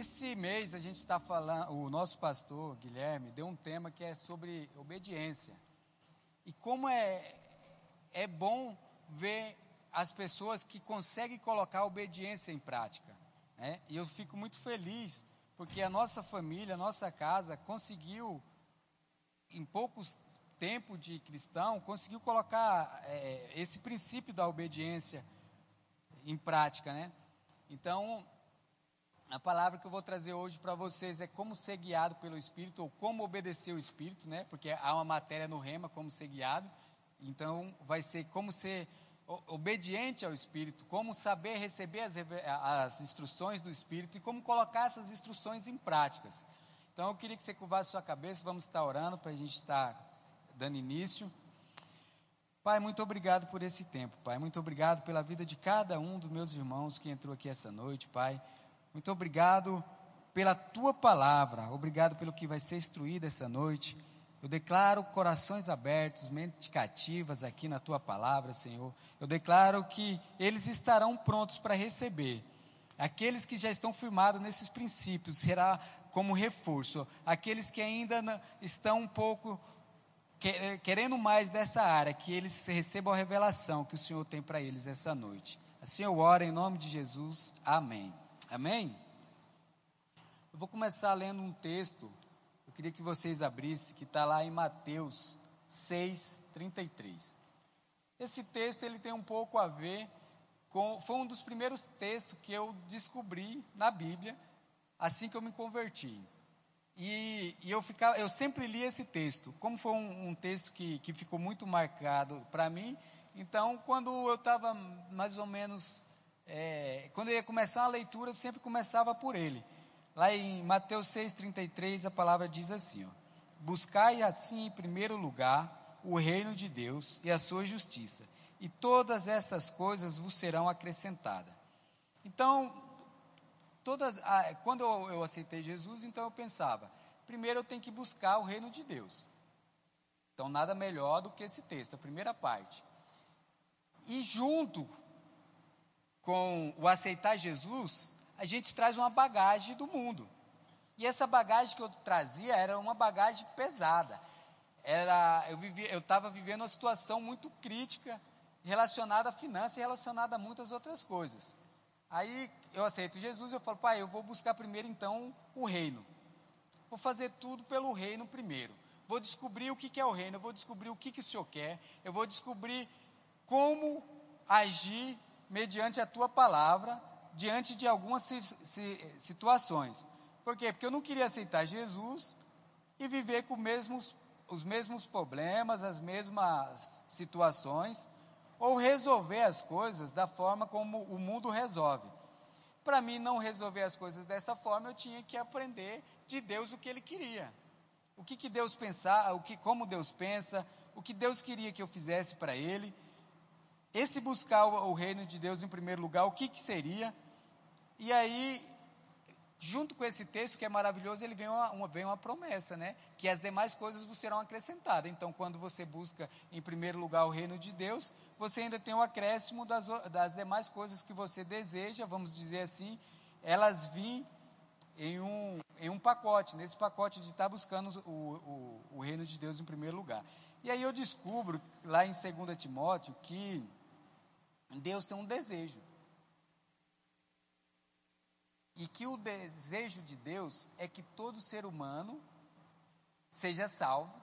esse mês a gente está falando, o nosso pastor Guilherme deu um tema que é sobre obediência. E como é, é bom ver as pessoas que conseguem colocar a obediência em prática. Né? E eu fico muito feliz porque a nossa família, a nossa casa conseguiu, em poucos tempo de cristão, conseguiu colocar é, esse princípio da obediência em prática, né? Então, a palavra que eu vou trazer hoje para vocês é como ser guiado pelo Espírito, ou como obedecer o Espírito, né? Porque há uma matéria no rema, como ser guiado. Então, vai ser como ser obediente ao Espírito, como saber receber as, as instruções do Espírito e como colocar essas instruções em práticas. Então, eu queria que você curvasse sua cabeça, vamos estar orando para a gente estar dando início. Pai, muito obrigado por esse tempo, Pai. Muito obrigado pela vida de cada um dos meus irmãos que entrou aqui essa noite, Pai. Muito obrigado pela tua palavra, obrigado pelo que vai ser instruído essa noite. Eu declaro corações abertos, mentes cativas aqui na tua palavra, Senhor. Eu declaro que eles estarão prontos para receber. Aqueles que já estão firmados nesses princípios será como reforço. Aqueles que ainda estão um pouco querendo mais dessa área, que eles recebam a revelação que o Senhor tem para eles essa noite. Assim eu oro em nome de Jesus. Amém. Amém? Eu vou começar lendo um texto, eu queria que vocês abrissem, que está lá em Mateus 6, 33. Esse texto ele tem um pouco a ver com. Foi um dos primeiros textos que eu descobri na Bíblia, assim que eu me converti. E, e eu, ficava, eu sempre li esse texto. Como foi um, um texto que, que ficou muito marcado para mim, então, quando eu estava mais ou menos é, quando eu ia começar a leitura, eu sempre começava por ele. Lá em Mateus 6,33, a palavra diz assim: ó, Buscai assim em primeiro lugar o reino de Deus e a sua justiça, e todas essas coisas vos serão acrescentadas. Então, todas, quando eu, aceitei Jesus, então eu pensava: primeiro eu tenho que buscar o reino de Deus. Então, nada melhor do que esse texto, a primeira parte. E junto com o aceitar Jesus, a gente traz uma bagagem do mundo. E essa bagagem que eu trazia era uma bagagem pesada. Era, eu estava vivendo uma situação muito crítica relacionada à finança e relacionada a muitas outras coisas. Aí eu aceito Jesus, eu falo, pai, eu vou buscar primeiro então o reino. Vou fazer tudo pelo reino primeiro. Vou descobrir o que é o reino, eu vou descobrir o que, que o Senhor quer, eu vou descobrir como agir mediante a tua palavra, diante de algumas situações. Por quê? Porque eu não queria aceitar Jesus e viver com mesmos, os mesmos problemas, as mesmas situações, ou resolver as coisas da forma como o mundo resolve. Para mim não resolver as coisas dessa forma, eu tinha que aprender de Deus o que ele queria. O que, que Deus pensar, o que como Deus pensa, o que Deus queria que eu fizesse para ele esse buscar o, reino de Deus em primeiro lugar, o que, que seria? E aí, junto com esse texto que é maravilhoso, ele vem uma, uma, vem uma promessa, né? Que as demais coisas vos serão acrescentadas. Então, quando você busca em primeiro lugar o reino de Deus, você ainda tem o acréscimo das, das demais coisas que você deseja, vamos dizer assim, elas vêm em um, em um pacote, nesse pacote de estar buscando o, o, o reino de Deus em primeiro lugar. E aí eu descubro, lá em 2 Timóteo, que Deus tem um desejo. E que o desejo de Deus é que todo ser humano seja salvo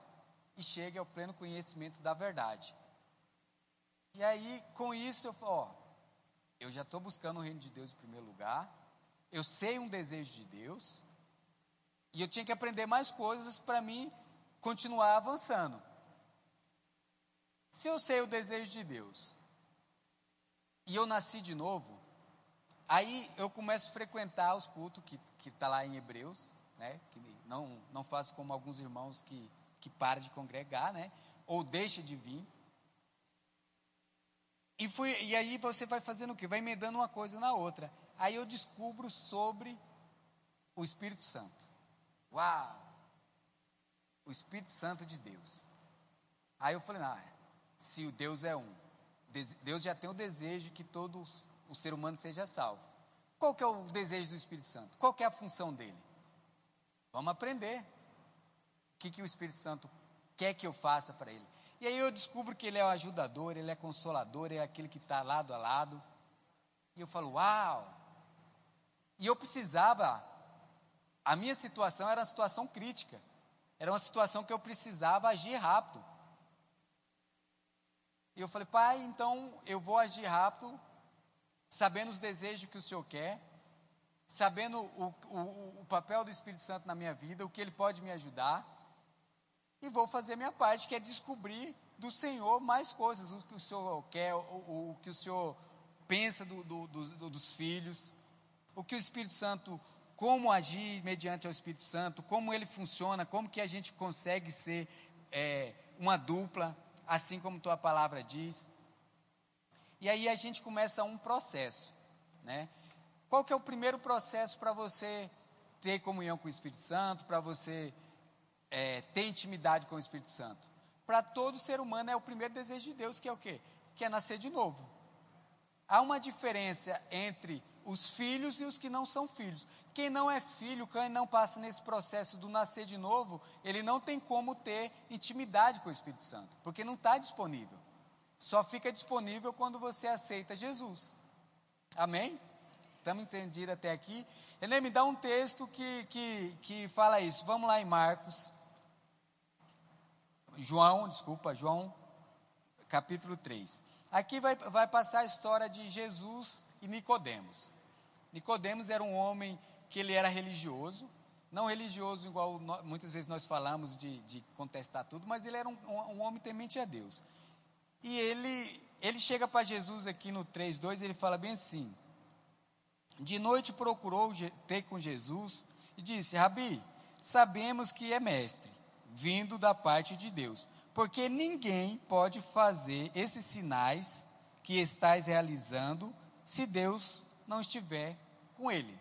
e chegue ao pleno conhecimento da verdade. E aí, com isso, eu falo, ó, eu já estou buscando o reino de Deus em primeiro lugar, eu sei um desejo de Deus, e eu tinha que aprender mais coisas para mim continuar avançando. Se eu sei o desejo de Deus, e eu nasci de novo, aí eu começo a frequentar os cultos que está lá em Hebreus, né? Que não não faço como alguns irmãos que que param de congregar, né? Ou deixa de vir. E fui e aí você vai fazendo o quê? Vai emendando uma coisa na outra. Aí eu descubro sobre o Espírito Santo. Uau! O Espírito Santo de Deus. Aí eu falei, ah, se o Deus é um, Deus já tem o desejo que todo o ser humano seja salvo. Qual que é o desejo do Espírito Santo? Qual que é a função dele? Vamos aprender. O que, que o Espírito Santo quer que eu faça para ele? E aí eu descubro que ele é o ajudador, ele é consolador, é aquele que está lado a lado. E eu falo, uau! E eu precisava, a minha situação era uma situação crítica. Era uma situação que eu precisava agir rápido. E eu falei, pai, então eu vou agir rápido, sabendo os desejos que o Senhor quer, sabendo o, o, o papel do Espírito Santo na minha vida, o que ele pode me ajudar, e vou fazer minha parte, que é descobrir do Senhor mais coisas, o que o Senhor quer, o, o que o Senhor pensa do, do, do, dos filhos, o que o Espírito Santo, como agir mediante o Espírito Santo, como ele funciona, como que a gente consegue ser é, uma dupla, assim como tua palavra diz. E aí a gente começa um processo, né? Qual que é o primeiro processo para você ter comunhão com o Espírito Santo, para você é, ter intimidade com o Espírito Santo? Para todo ser humano é o primeiro desejo de Deus, que é o quê? Que é nascer de novo. Há uma diferença entre os filhos e os que não são filhos. Quem não é filho, quem não passa nesse processo do nascer de novo, ele não tem como ter intimidade com o Espírito Santo, porque não está disponível. Só fica disponível quando você aceita Jesus. Amém? Estamos entendidos até aqui? Ele me dá um texto que, que, que fala isso. Vamos lá em Marcos. João, desculpa, João, capítulo 3. Aqui vai, vai passar a história de Jesus e Nicodemos. Nicodemos era um homem que ele era religioso, não religioso igual muitas vezes nós falamos de, de contestar tudo, mas ele era um, um, homem temente a Deus. E ele, ele chega para Jesus aqui no 3,2 e ele fala bem assim: de noite procurou ter com Jesus e disse: Rabi, sabemos que é mestre, vindo da parte de Deus, porque ninguém pode fazer esses sinais que estais realizando se Deus não estiver com ele.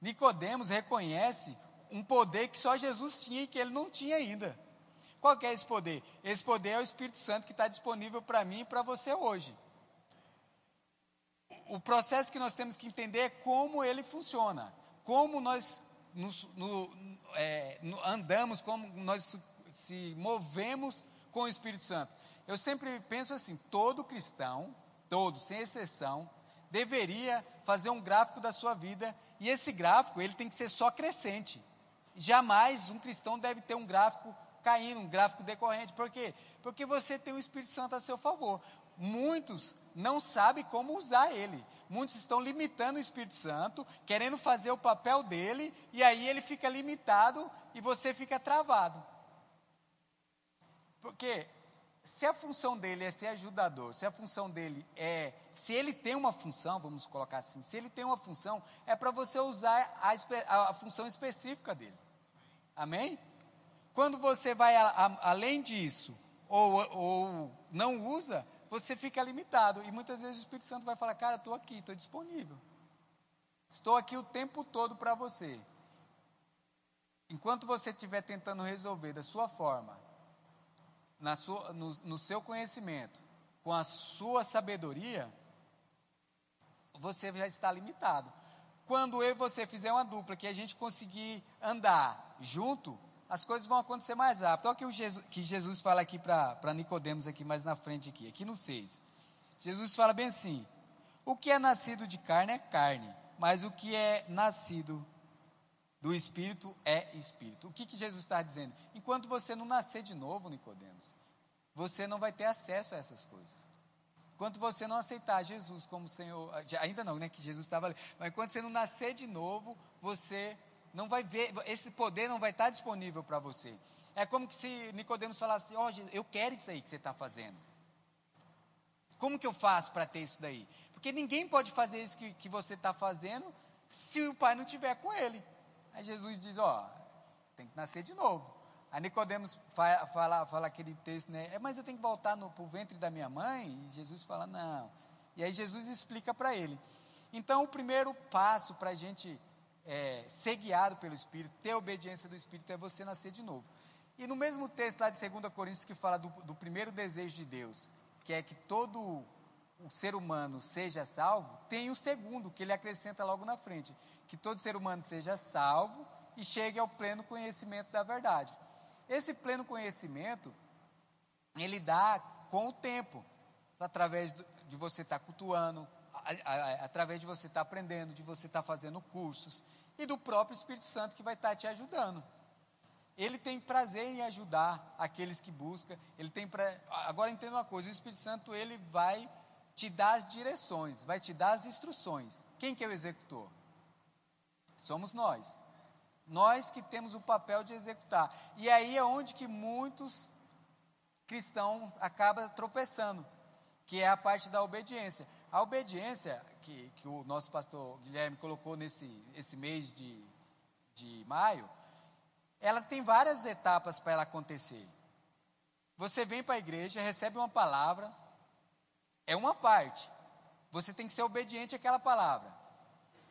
Nicodemos reconhece um poder que só Jesus tinha e que ele não tinha ainda. Qual é esse poder? Esse poder é o Espírito Santo que está disponível para mim e para você hoje o processo que nós temos que entender é como ele funciona, como nós nos, no, é, andamos, como nós se movemos com o Espírito Santo. Eu sempre penso assim: todo cristão, todo, sem exceção, deveria fazer um gráfico da sua vida e esse gráfico ele tem que ser só crescente. Jamais um cristão deve ter um gráfico caindo, um gráfico decorrente. Por quê? Porque você tem o Espírito Santo a seu favor muitos não sabem como usar ele. Muitos estão limitando o Espírito Santo, querendo fazer o papel dele, e aí ele fica limitado e você fica travado. Porque se a função dele é ser ajudador, se a função dele é. Se ele tem uma função, vamos colocar assim, se ele tem uma função, é para você usar a, a, função específica dele. Amém? Quando você vai a, a, além disso, ou, ou não usa, você fica limitado. E muitas vezes o Espírito Santo vai falar: Cara, estou aqui, estou disponível. Estou aqui o tempo todo para você. Enquanto você estiver tentando resolver da sua forma, na sua, no, no seu conhecimento, com a sua sabedoria, você já está limitado. Quando eu e você fizer uma dupla, que a gente conseguir andar junto, as coisas vão acontecer mais rápido. Olha o que, Jesus fala aqui para Nicodemos aqui mais na frente aqui, aqui no 6. Jesus fala bem assim: o que é nascido de carne é carne, mas o que é nascido do Espírito é Espírito. O que, que Jesus está dizendo? Enquanto você não nascer de novo, Nicodemos, você não vai ter acesso a essas coisas. Enquanto você não aceitar Jesus como Senhor, ainda não, né? Que Jesus estava ali, mas enquanto você não nascer de novo, você não vai ver, esse poder não vai estar disponível para você. É como que se Nicodemos falasse, ó, oh, eu quero isso aí que você está fazendo. Como que eu faço para ter isso daí? Porque ninguém pode fazer isso que, que você está fazendo se o pai não estiver com ele. Aí Jesus diz, ó, tem que nascer de novo. Aí Nicodemos fala, fala, fala aquele texto, né? É, mas eu tenho que voltar para o ventre da minha mãe? E Jesus fala, não. E aí Jesus explica para ele. Então, o primeiro passo para a gente é, ser guiado pelo Espírito, ter obediência do Espírito, é você nascer de novo. E no mesmo texto lá de 2 Coríntios que fala do, do primeiro desejo de Deus, que é que todo o ser humano seja salvo, tem o segundo, que ele acrescenta logo na frente: que todo ser humano seja salvo e chegue ao pleno conhecimento da verdade. Esse pleno conhecimento, ele dá com o tempo, através de você estar tá cultuando, através de você estar tá aprendendo, de você estar tá fazendo cursos, e do próprio Espírito Santo que vai estar te ajudando. Ele tem prazer em ajudar aqueles que buscam. Ele tem pra... agora entenda uma coisa, o Espírito Santo ele vai te dar as direções, vai te dar as instruções. Quem que é o executor? Somos nós. Nós que temos o papel de executar. E aí é onde que muitos cristãos acabam tropeçando, que é a parte da obediência. A obediência que, que o nosso pastor Guilherme colocou nesse esse mês de, de maio, ela tem várias etapas para ela acontecer. Você vem para a igreja, recebe uma palavra, é uma parte. Você tem que ser obediente àquela palavra.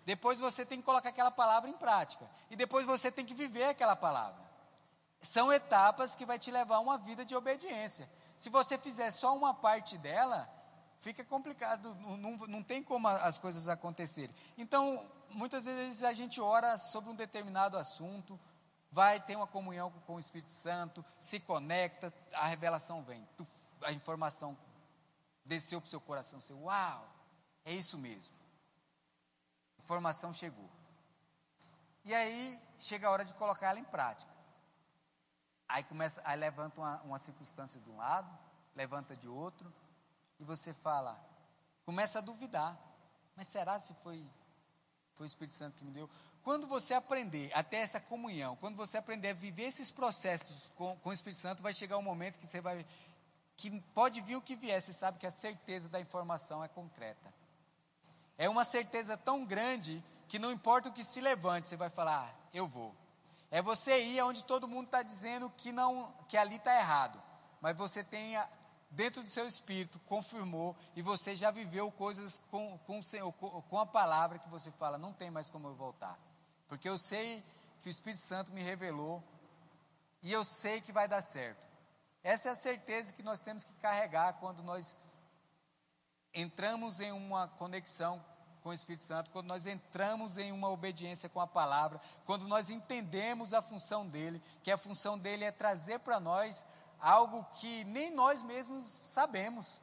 Depois você tem que colocar aquela palavra em prática. E depois você tem que viver aquela palavra. São etapas que vai te levar a uma vida de obediência. Se você fizer só uma parte dela, fica complicado, não, não tem como as coisas acontecerem. Então, muitas vezes a gente ora sobre um determinado assunto, vai ter uma comunhão com o Espírito Santo, se conecta, a revelação vem, a informação desceu para o seu coração, você, uau, é isso mesmo. Informação chegou. E aí chega a hora de colocar ela em prática. Aí começa, aí levanta uma, uma circunstância de um lado, levanta de outro, e você fala, começa a duvidar. Mas será se foi, foi o Espírito Santo que me deu? Quando você aprender até essa comunhão, quando você aprender a viver esses processos com, com o Espírito Santo, vai chegar um momento que você vai. que pode vir o que vier, você sabe que a certeza da informação é concreta. É uma certeza tão grande que não importa o que se levante, você vai falar, ah, eu vou. É você ir onde todo mundo está dizendo que não, que ali está errado, mas você tem dentro do seu espírito, confirmou, e você já viveu coisas com, com o Senhor, com a palavra que você fala, não tem mais como eu voltar. Porque eu sei que o Espírito Santo me revelou, e eu sei que vai dar certo. Essa é a certeza que nós temos que carregar quando nós entramos em uma conexão com o Espírito Santo, quando nós entramos em uma obediência com a palavra, quando nós entendemos a função dele, que a função dele é trazer para nós algo que nem nós mesmos sabemos.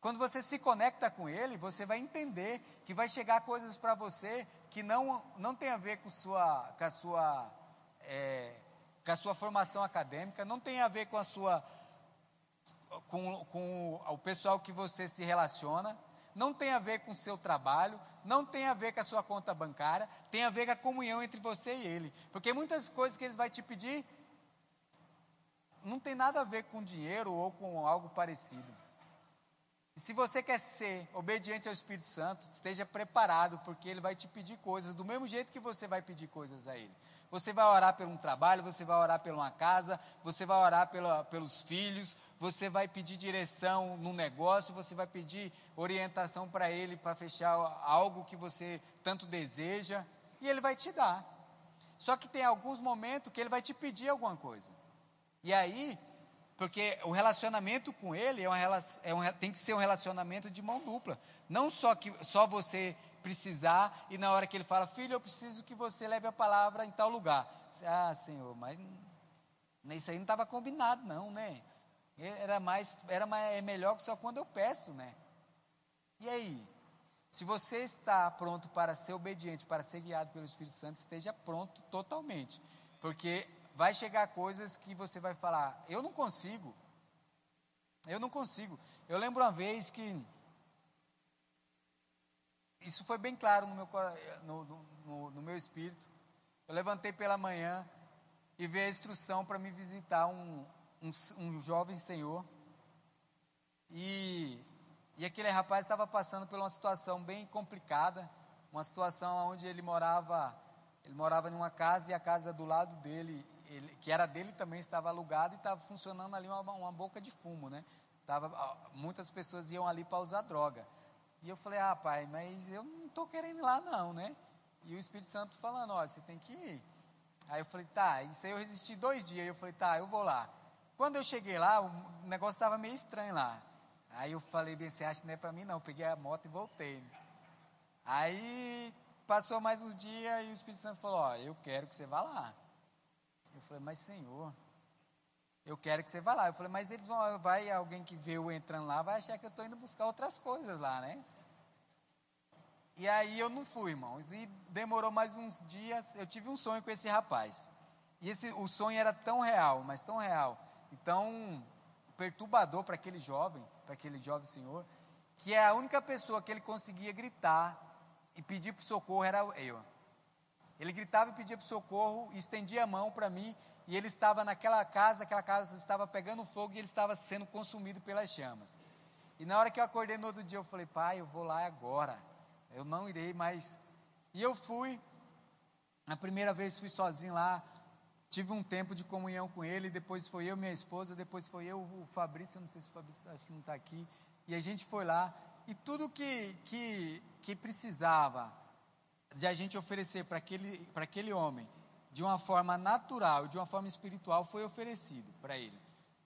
Quando você se conecta com Ele, você vai entender que vai chegar coisas para você que não, não tem a ver com, sua, com, a sua, é, com a sua formação acadêmica, não tem a ver com a sua com, com o pessoal que você se relaciona, não tem a ver com o seu trabalho, não tem a ver com a sua conta bancária, tem a ver com a comunhão entre você e ele. Porque muitas coisas que ele vai te pedir não tem nada a ver com dinheiro ou com algo parecido. Se você quer ser obediente ao Espírito Santo, esteja preparado, porque ele vai te pedir coisas do mesmo jeito que você vai pedir coisas a ele. Você vai orar por um trabalho, você vai orar por uma casa, você vai orar pela, pelos filhos, você vai pedir direção no negócio, você vai pedir orientação para ele para fechar algo que você tanto deseja, e ele vai te dar. Só que tem alguns momentos que ele vai te pedir alguma coisa. E aí, porque o relacionamento com ele é, uma, é um, tem que ser um relacionamento de mão dupla. Não só que só você precisar e na hora que ele fala, filho, eu preciso que você leve a palavra em tal lugar. Ah, Senhor, mas isso aí não estava combinado, não, né? Era mais, era mais, é melhor que só quando eu peço, né? E aí? Se você está pronto para ser obediente, para ser guiado pelo Espírito Santo, esteja pronto totalmente. Porque vai chegar coisas que você vai falar, eu não consigo. Eu não consigo. Eu lembro uma vez que isso foi bem claro no meu, no, no, no meu espírito. Eu levantei pela manhã e vi a instrução para me visitar um, um, um jovem senhor. E, e aquele rapaz estava passando por uma situação bem complicada, uma situação onde ele morava, ele morava numa casa e a casa do lado dele ele, que era dele também estava alugado e estava funcionando ali uma, uma boca de fumo, né? Tava, muitas pessoas iam ali para usar droga. E eu falei, ah, pai, mas eu não estou querendo ir lá não, né? E o Espírito Santo falando, ó, você tem que ir. Aí eu falei, tá, isso aí eu resisti dois dias. Aí eu falei, tá, eu vou lá. Quando eu cheguei lá, o negócio estava meio estranho lá. Aí eu falei bem, você acha que não é para mim não? Peguei a moto e voltei. Aí passou mais uns dias e o Espírito Santo falou, ó, eu quero que você vá lá. Eu falei, mas Senhor, eu quero que você vá lá. Eu falei, mas eles vão, vai alguém que vê eu entrando lá, vai achar que eu estou indo buscar outras coisas lá, né? E aí eu não fui, irmãos. E demorou mais uns dias. Eu tive um sonho com esse rapaz. E esse, o sonho era tão real, mas tão real, e tão perturbador para aquele jovem, para aquele jovem senhor, que a única pessoa que ele conseguia gritar e pedir para socorro era eu. Ele gritava e pedia para socorro, estendia a mão para mim, e ele estava naquela casa, aquela casa estava pegando fogo e ele estava sendo consumido pelas chamas. E na hora que eu acordei no outro dia, eu falei, pai, eu vou lá agora eu não irei mais. E eu fui, a primeira vez fui sozinho lá, tive um tempo de comunhão com ele, depois foi eu, minha esposa, depois foi eu, o Fabrício, não sei se o Fabrício, acho que não está aqui, e a gente foi lá, e tudo que, que, que precisava de a gente oferecer para aquele, aquele homem, de uma forma natural, de uma forma espiritual, foi oferecido para ele.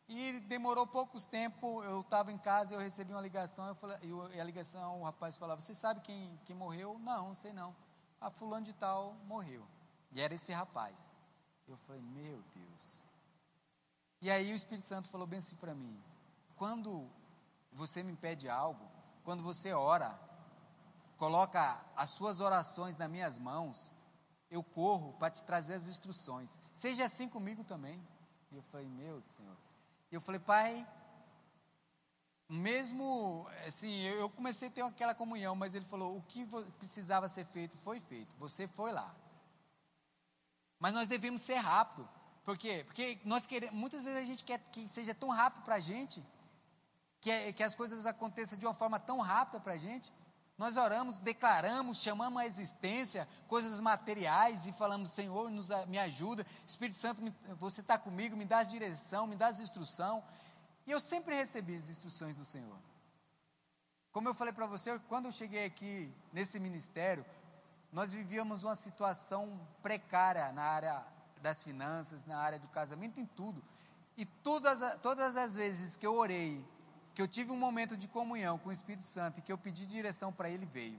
E demorou poucos tempo, eu estava em casa, eu recebi uma ligação, eu falei, e a ligação, o rapaz falava, você sabe quem, quem morreu? Não, sei não. A ah, fulano de tal morreu. E era esse rapaz. Eu falei, meu Deus. E aí o Espírito Santo falou bem assim para mim, quando você me pede algo, quando você ora, coloca as suas orações nas minhas mãos, eu corro para te trazer as instruções. Seja assim comigo também. E eu falei, meu Senhor. E eu falei, pai, mesmo assim, eu comecei a ter aquela comunhão, mas ele falou: o que precisava ser feito foi feito, você foi lá. Mas nós devemos ser rápido. Por quê? Porque nós queremos, muitas vezes a gente quer que seja tão rápido para a gente, que, que as coisas aconteçam de uma forma tão rápida para a gente. Nós oramos, declaramos, chamamos a existência, coisas materiais e falamos: Senhor, nos, me ajuda, Espírito Santo, me, você está comigo, me dá a direção, me dá as instrução. E eu sempre recebi as instruções do Senhor. Como eu falei para você, quando eu cheguei aqui nesse ministério, nós vivíamos uma situação precária na área das finanças, na área do casamento, em tudo. E todas, todas as vezes que eu orei que eu tive um momento de comunhão com o Espírito Santo e que eu pedi direção para ele, veio.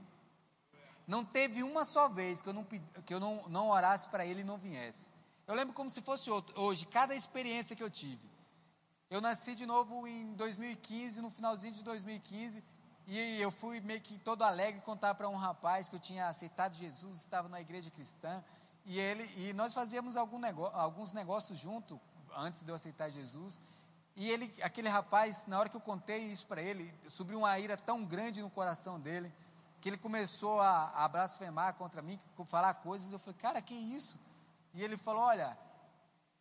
Não teve uma só vez que eu não, que eu não, não orasse para ele e não viesse. Eu lembro como se fosse hoje, cada experiência que eu tive. Eu nasci de novo em 2015, no finalzinho de 2015, e eu fui meio que todo alegre contar para um rapaz que eu tinha aceitado Jesus, estava na igreja cristã, e ele e nós fazíamos algum negócio, alguns negócios junto antes de eu aceitar Jesus. E ele, aquele rapaz, na hora que eu contei isso para ele, subiu uma ira tão grande no coração dele, que ele começou a, a blasfemar contra mim, falar coisas. Eu falei, cara, que isso? E ele falou: Olha,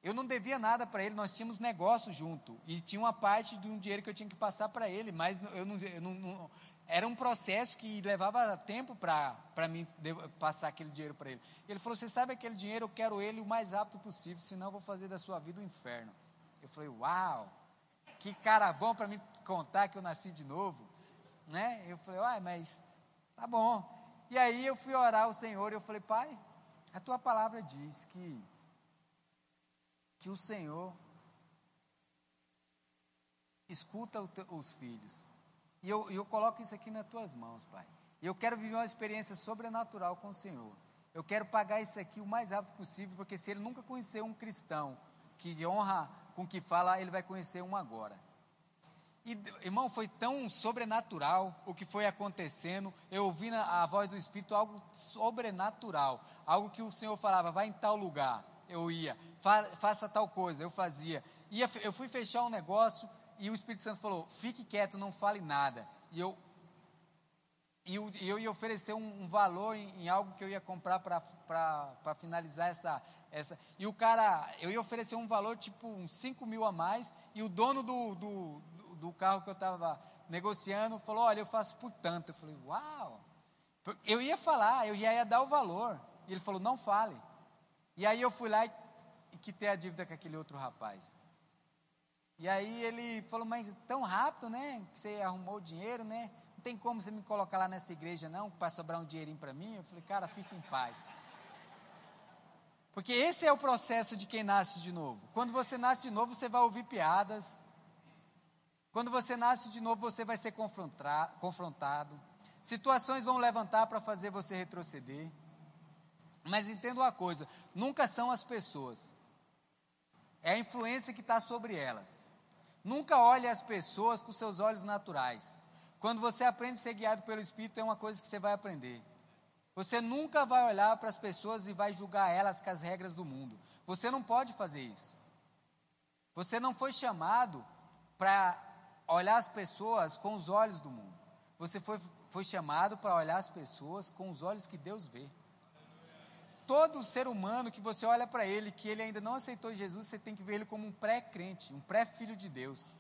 eu não devia nada para ele, nós tínhamos negócio junto. E tinha uma parte de um dinheiro que eu tinha que passar para ele, mas eu não, eu não, não, era um processo que levava tempo para mim passar aquele dinheiro para ele. Ele falou: Você sabe aquele dinheiro, eu quero ele o mais rápido possível, senão eu vou fazer da sua vida um inferno. Eu falei: Uau! que cara bom para me contar que eu nasci de novo, né? Eu falei, uai, mas tá bom. E aí eu fui orar ao Senhor e eu falei, pai, a tua palavra diz que que o Senhor escuta os filhos. E eu, eu coloco isso aqui nas tuas mãos, pai. E eu quero viver uma experiência sobrenatural com o Senhor. Eu quero pagar isso aqui o mais rápido possível, porque se ele nunca conheceu um cristão que honra com que fala, ele vai conhecer um agora. E, irmão, foi tão sobrenatural o que foi acontecendo. Eu ouvi na, a voz do Espírito algo sobrenatural. Algo que o Senhor falava, vai em tal lugar. Eu ia, fa, faça tal coisa, eu fazia. Ia, eu fui fechar um negócio e o Espírito Santo falou: fique quieto, não fale nada. E eu, e eu, eu ia oferecer um, um valor em, em, algo que eu ia comprar para finalizar essa, essa. E o cara, eu ia oferecer um valor tipo uns 5 mil a mais, e o dono do, do, do carro que eu estava negociando falou: Olha, eu faço por tanto. Eu falei: Uau! Eu ia falar, eu já ia dar o valor. E ele falou: Não fale. E aí eu fui lá e, e quitei a dívida com aquele outro rapaz. E aí ele falou: Mas tão rápido, né? Que você arrumou o dinheiro, né? Não tem como você me colocar lá nessa igreja, não, para sobrar um dinheirinho para mim? Eu falei: Cara, fique em paz. Porque esse é o processo de quem nasce de novo. Quando você nasce de novo, você vai ouvir piadas. Quando você nasce de novo, você vai ser confrontado. Situações vão levantar para fazer você retroceder. Mas entenda uma coisa: nunca são as pessoas, é a influência que está sobre elas. Nunca olhe as pessoas com seus olhos naturais. Quando você aprende a ser guiado pelo Espírito, é uma coisa que você vai aprender. Você nunca vai olhar para as pessoas e vai julgar elas com as regras do mundo. Você não pode fazer isso. Você não foi chamado para olhar as pessoas com os olhos do mundo. Você foi, foi chamado para olhar as pessoas com os olhos que Deus vê. Todo ser humano que você olha para ele, que ele ainda não aceitou Jesus, você tem que ver ele como um pré-crente, um pré-filho de Deus.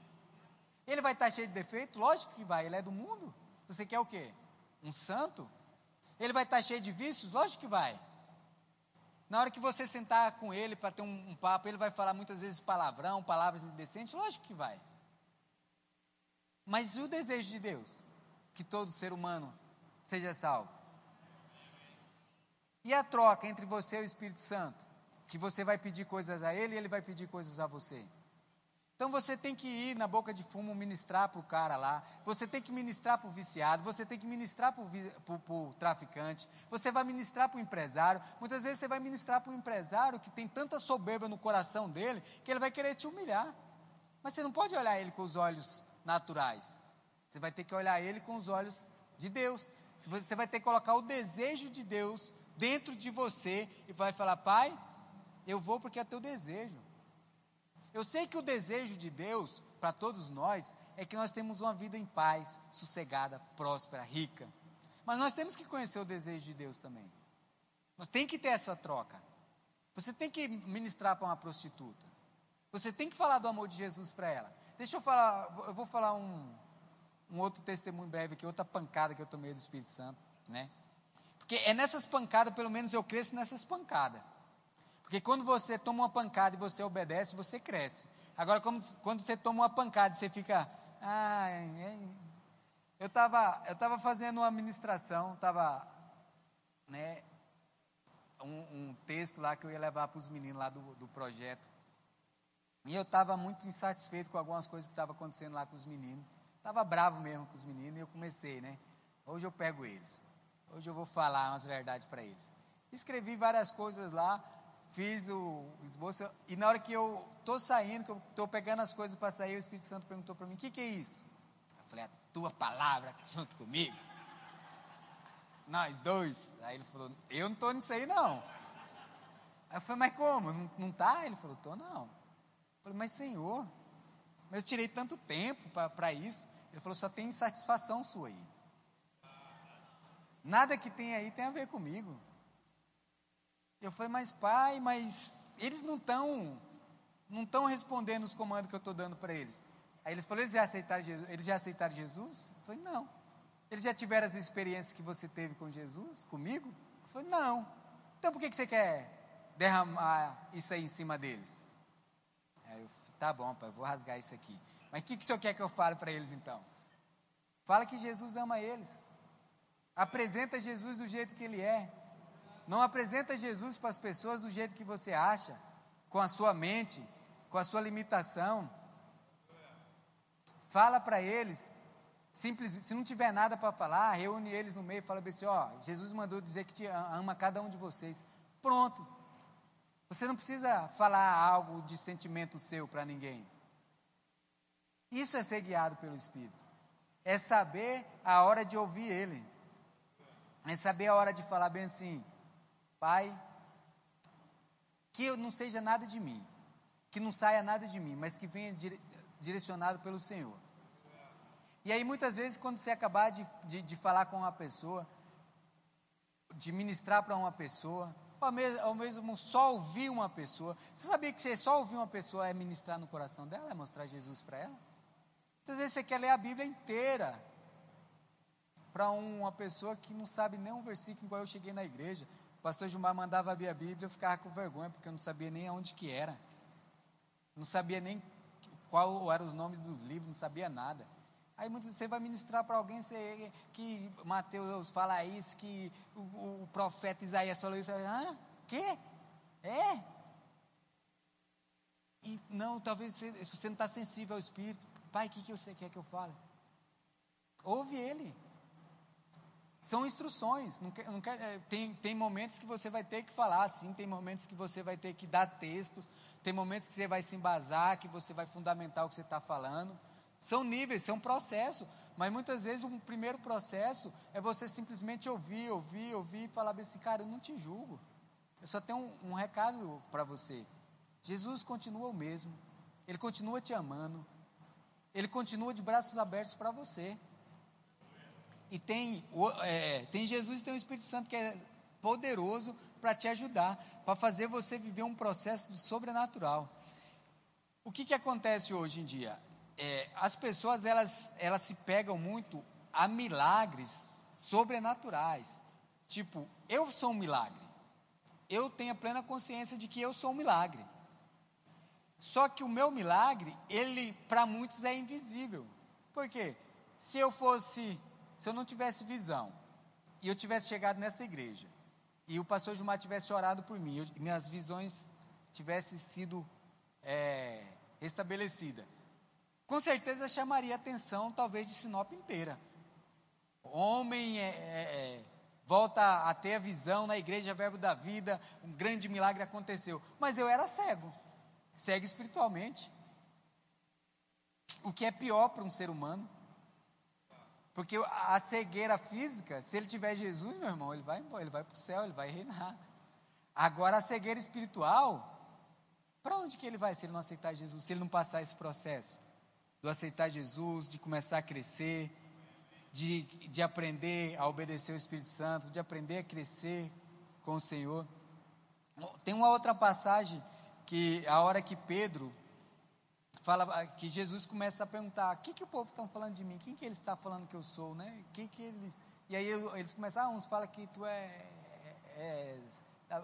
Ele vai estar cheio de defeito? Lógico que vai, ele é do mundo. Você quer o quê? Um santo? Ele vai estar cheio de vícios? Lógico que vai. Na hora que você sentar com ele para ter um, um, papo, ele vai falar muitas vezes palavrão, palavras indecentes? Lógico que vai. Mas e o desejo de Deus? Que todo ser humano seja salvo. E a troca entre você e o Espírito Santo? Que você vai pedir coisas a ele e ele vai pedir coisas a você. Então você tem que ir na boca de fumo ministrar para o cara lá, você tem que ministrar para o viciado, você tem que ministrar para o traficante, você vai ministrar para o empresário. Muitas vezes você vai ministrar para o empresário que tem tanta soberba no coração dele que ele vai querer te humilhar. Mas você não pode olhar ele com os olhos naturais, você vai ter que olhar ele com os olhos de Deus. Você vai ter que colocar o desejo de Deus dentro de você e vai falar: Pai, eu vou porque é teu desejo. Eu sei que o desejo de Deus para todos nós é que nós temos uma vida em paz, sossegada, próspera, rica. Mas nós temos que conhecer o desejo de Deus também. Nós tem que ter essa troca. Você tem que ministrar para uma prostituta. Você tem que falar do amor de Jesus para ela. Deixa eu falar, eu vou falar um, um outro testemunho breve aqui, outra pancada que eu tomei do Espírito Santo, né? Porque é nessas pancadas, pelo menos eu cresço nessas pancadas. Porque quando você toma uma pancada e você obedece, você cresce. Agora, quando, quando você toma uma pancada e você fica. Ah, eu estava eu tava fazendo uma ministração, estava. Né, um, um, texto lá que eu ia levar para os meninos lá do, do projeto. E eu estava muito insatisfeito com algumas coisas que estavam acontecendo lá com os meninos. Estava bravo mesmo com os meninos e eu comecei, né? Hoje eu pego eles. Hoje eu vou falar umas verdades para eles. Escrevi várias coisas lá fiz o esboço, e na hora que eu estou saindo, que eu estou pegando as coisas para sair, o Espírito Santo perguntou para mim: o que, que é isso? Eu falei: a tua palavra junto comigo. Nós dois. Aí ele falou: eu não estou nisso aí não. Aí eu falei: mas como? Não, não tá? Ele falou: estou não. Eu falei: mas Senhor, mas eu tirei tanto tempo para isso. Ele falou: só tem insatisfação sua aí. Nada que tem aí tem a ver comigo. Eu falei, mas pai, mas eles não estão não estão respondendo os comandos que eu estou dando para eles. Aí eles falaram, eles já aceitaram Jesus? Eles já aceitaram Jesus? Eu falei, não. Eles já tiveram as experiências que você teve com Jesus, comigo? Eu falei, não. Então por que, que você quer derramar isso aí em cima deles? Aí eu falei, tá bom, pai, eu vou rasgar isso aqui. Mas o que, que o senhor quer que eu fale para eles então? Fala que Jesus ama eles. Apresenta Jesus do jeito que ele é. Não apresenta Jesus para as pessoas do jeito que você acha, com a sua mente, com a sua limitação. Fala para eles, simples, se não tiver nada para falar, reúne eles no meio e fala assim: ó, Jesus mandou dizer que te ama cada um de vocês. Pronto. Você não precisa falar algo de sentimento seu para ninguém. Isso é ser guiado pelo Espírito. É saber a hora de ouvir Ele. É saber a hora de falar bem assim: Pai, que eu não seja nada de mim, que não saia nada de mim, mas que venha dire, direcionado pelo Senhor. E aí, muitas vezes, quando você acabar de, de, de falar com uma pessoa, de ministrar para uma pessoa, ou mesmo, ou mesmo só ouvir uma pessoa, você sabia que você só ouvir uma pessoa é ministrar no coração dela, é mostrar Jesus para ela? Muitas vezes você quer ler a Bíblia inteira para uma pessoa que não sabe nem um versículo igual eu cheguei na igreja. O pastor Gilmar mandava abrir a Bíblia, eu ficava com vergonha, porque eu não sabia nem aonde que era. Não sabia nem qual eram os nomes dos livros, não sabia nada. Aí muitas você vai ministrar para alguém você, que Mateus fala isso, que o, o, profeta Isaías falou isso. Ah, quê? É? E não, talvez você, você não está sensível ao Espírito. Pai, o que, que você quer que eu fale? Ouve ele. São instruções. Não quer, não quer, é, tem, tem momentos que você vai ter que falar assim, tem momentos que você vai ter que dar textos, tem momentos que você vai se embasar, que você vai fundamentar o que você está falando. São níveis, são processos. Mas muitas vezes um primeiro processo é você simplesmente ouvir, ouvir, ouvir e falar assim, cara, eu não te julgo. Eu só tenho um, um recado para você. Jesus continua o mesmo. Ele continua te amando. Ele continua de braços abertos para você. E tem, é, tem Jesus e tem o Espírito Santo que é poderoso para te ajudar, para fazer você viver um processo sobrenatural. O que, que acontece hoje em dia? É, as pessoas elas, elas se pegam muito a milagres sobrenaturais. Tipo, eu sou um milagre. Eu tenho a plena consciência de que eu sou um milagre. Só que o meu milagre, ele para muitos é invisível. Por quê? Se eu fosse se eu não tivesse visão e eu tivesse chegado nessa igreja e o pastor Gilmar tivesse orado por mim, e minhas visões tivessem sido é, com certeza chamaria a atenção, talvez, de Sinop inteira. Homem é, é, é, volta a ter a visão na igreja, verbo da vida, um grande milagre aconteceu. Mas eu era cego, cego espiritualmente. O que é pior para um ser humano. Porque a cegueira física, se ele tiver Jesus, meu irmão, ele vai embora, ele vai para o céu, ele vai reinar. Agora a cegueira espiritual, para onde que ele vai se ele não aceitar Jesus, se ele não passar esse processo? Do aceitar Jesus, de começar a crescer, de, de aprender a obedecer o Espírito Santo, de aprender a crescer com o Senhor. Tem uma outra passagem que a hora que Pedro fala que Jesus começa a perguntar: o que, que o povo está falando de mim? Quem que eles estão falando que eu sou? Né? Que que eles... E aí eles começam: ah, uns falam que tu é. é...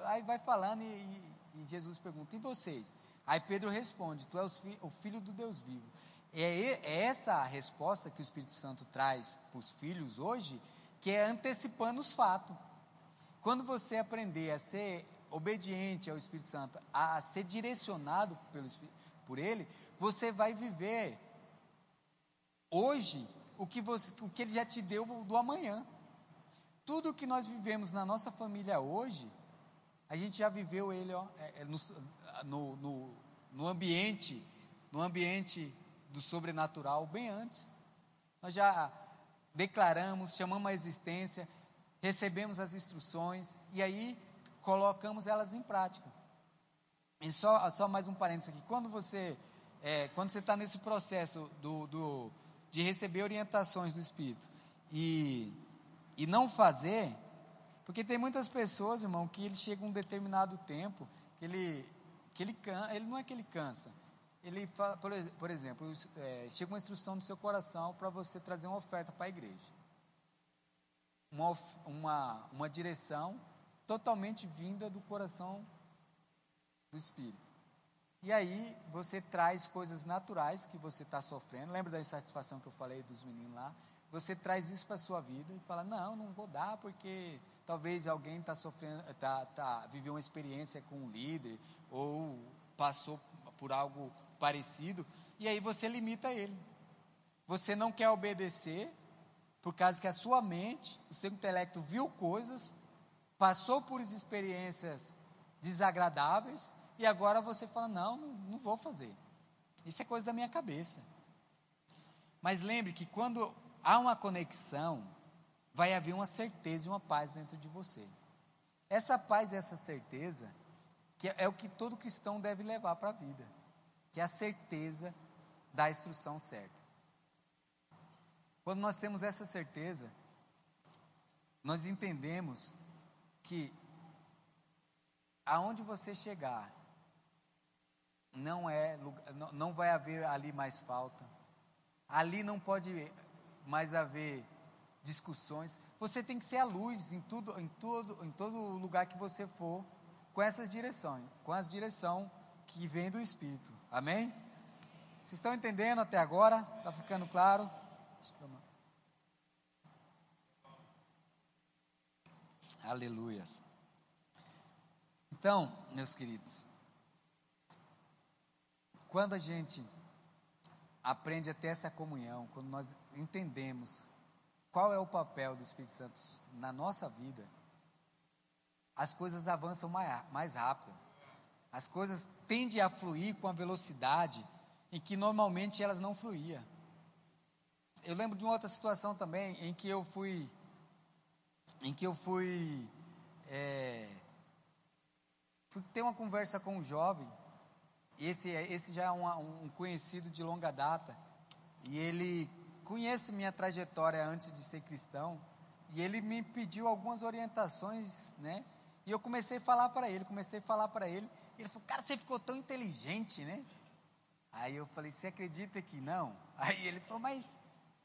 Aí vai falando e, e, Jesus pergunta: e vocês? Aí Pedro responde: Tu és o filho do Deus vivo. É, é essa a resposta que o Espírito Santo traz para os filhos hoje, que é antecipando os fatos. Quando você aprender a ser obediente ao Espírito Santo, a ser direcionado pelo, por Ele, você vai viver hoje o que, você, o que Ele já te deu do amanhã. Tudo que nós vivemos na nossa família hoje, a gente já viveu ele ó, é, é, no, no, no, no ambiente, no ambiente do sobrenatural bem antes. Nós já declaramos, chamamos a existência, recebemos as instruções e aí colocamos elas em prática. E só, só mais um parênteses aqui. Quando você é, quando você está nesse processo do, do, de receber orientações do Espírito e, e não fazer, porque tem muitas pessoas, irmão, que ele chega um determinado tempo, que ele, que ele, can, ele não é que ele cansa, ele fala, por, por exemplo, é, chega uma instrução no seu coração para você trazer uma oferta para a igreja. Uma, uma, uma direção totalmente vinda do coração do Espírito. E aí você traz coisas naturais que você está sofrendo. Lembra da insatisfação que eu falei dos meninos lá? Você traz isso para a sua vida e fala, não, não vou dar porque talvez alguém está sofrendo, tá, tá, viveu uma experiência com um líder ou passou por algo parecido. E aí você limita ele. Você não quer obedecer por causa que a sua mente, o seu intelecto viu coisas, passou por experiências desagradáveis e agora você fala: não, não, vou fazer. Isso é coisa da minha cabeça. Mas lembre que quando há uma conexão, vai haver uma certeza e uma paz dentro de você. Essa paz e essa certeza que é o que todo cristão deve levar para a vida, que é a certeza da instrução certa. Quando nós temos essa certeza, nós entendemos que aonde você chegar, não é não vai haver ali mais falta. Ali não pode mais haver discussões. Você tem que ser a luz em tudo, em todo, em todo lugar que você for, com essas direções, com as direção que vem do Espírito. Amém? Vocês estão entendendo até agora? Está ficando claro? Aleluia. Então, meus queridos, quando a gente aprende a ter essa comunhão, quando nós entendemos qual é o papel do Espírito Santo na nossa vida, as coisas avançam mais, mais rápido. As coisas tendem a fluir com a velocidade em que normalmente elas não fluíam. Eu lembro de uma outra situação também em que eu fui, em que eu fui, é, fui ter uma conversa com um jovem. Esse, esse já é um, um conhecido de longa data e ele conhece minha trajetória antes de ser cristão e ele me pediu algumas orientações, né? E eu comecei a falar para ele, comecei a falar para ele. Ele falou, cara, você ficou tão inteligente, né? Aí eu falei, você acredita que não? Aí ele falou, mas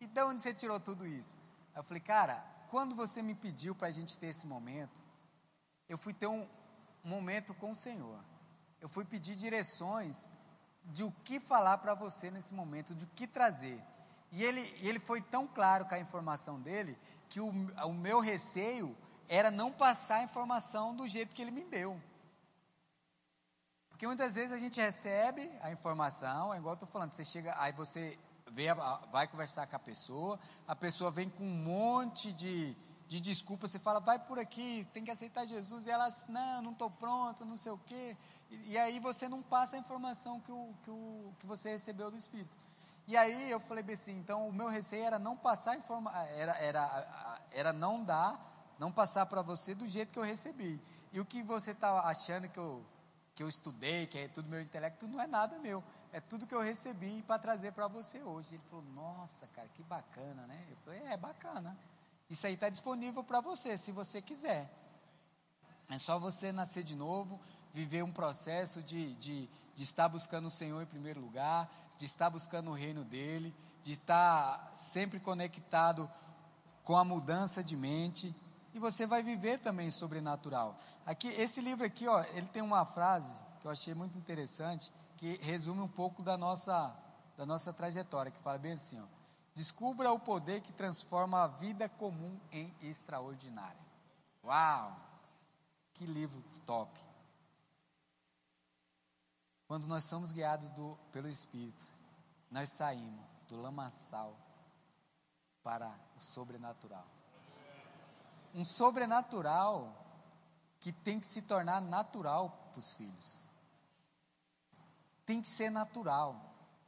e de onde você tirou tudo isso? Aí eu falei, cara, quando você me pediu para a gente ter esse momento, eu fui ter um momento com o Senhor. Eu fui pedir direções de o que falar para você nesse momento, de o que trazer. E ele, ele foi tão claro com a informação dele, que o, o meu receio era não passar a informação do jeito que ele me deu. Porque muitas vezes a gente recebe a informação, é igual eu estou falando, você chega, aí você vê, vai conversar com a pessoa, a pessoa vem com um monte de, de desculpas, você fala, vai por aqui, tem que aceitar Jesus, e ela, não, não estou pronto, não sei o quê, e, e, aí você não passa a informação que, o, que, o, que você recebeu do Espírito. E aí eu falei bem assim, então o meu receio era não passar informação, era, era, era não dar, não passar para você do jeito que eu recebi. E o que você está achando que eu, que eu estudei, que é tudo meu intelecto, não é nada meu. É tudo que eu recebi para trazer para você hoje. Ele falou, nossa, cara, que bacana, né? Eu falei, é bacana. Isso aí está disponível para você, se você quiser. É só você nascer de novo, viver um processo de, de, de estar buscando o Senhor em primeiro lugar, de estar buscando o reino dele, de estar sempre conectado com a mudança de mente, e você vai viver também sobrenatural. Aqui, esse livro aqui, ó, ele tem uma frase que eu achei muito interessante, que resume um pouco da nossa, da nossa trajetória, que fala bem assim, ó, descubra o poder que transforma a vida comum em extraordinária. Uau! Que livro top! Quando nós somos guiados do, pelo Espírito, nós saímos do lamaçal para o sobrenatural. Um sobrenatural que tem que se tornar natural para os filhos. Tem que ser natural.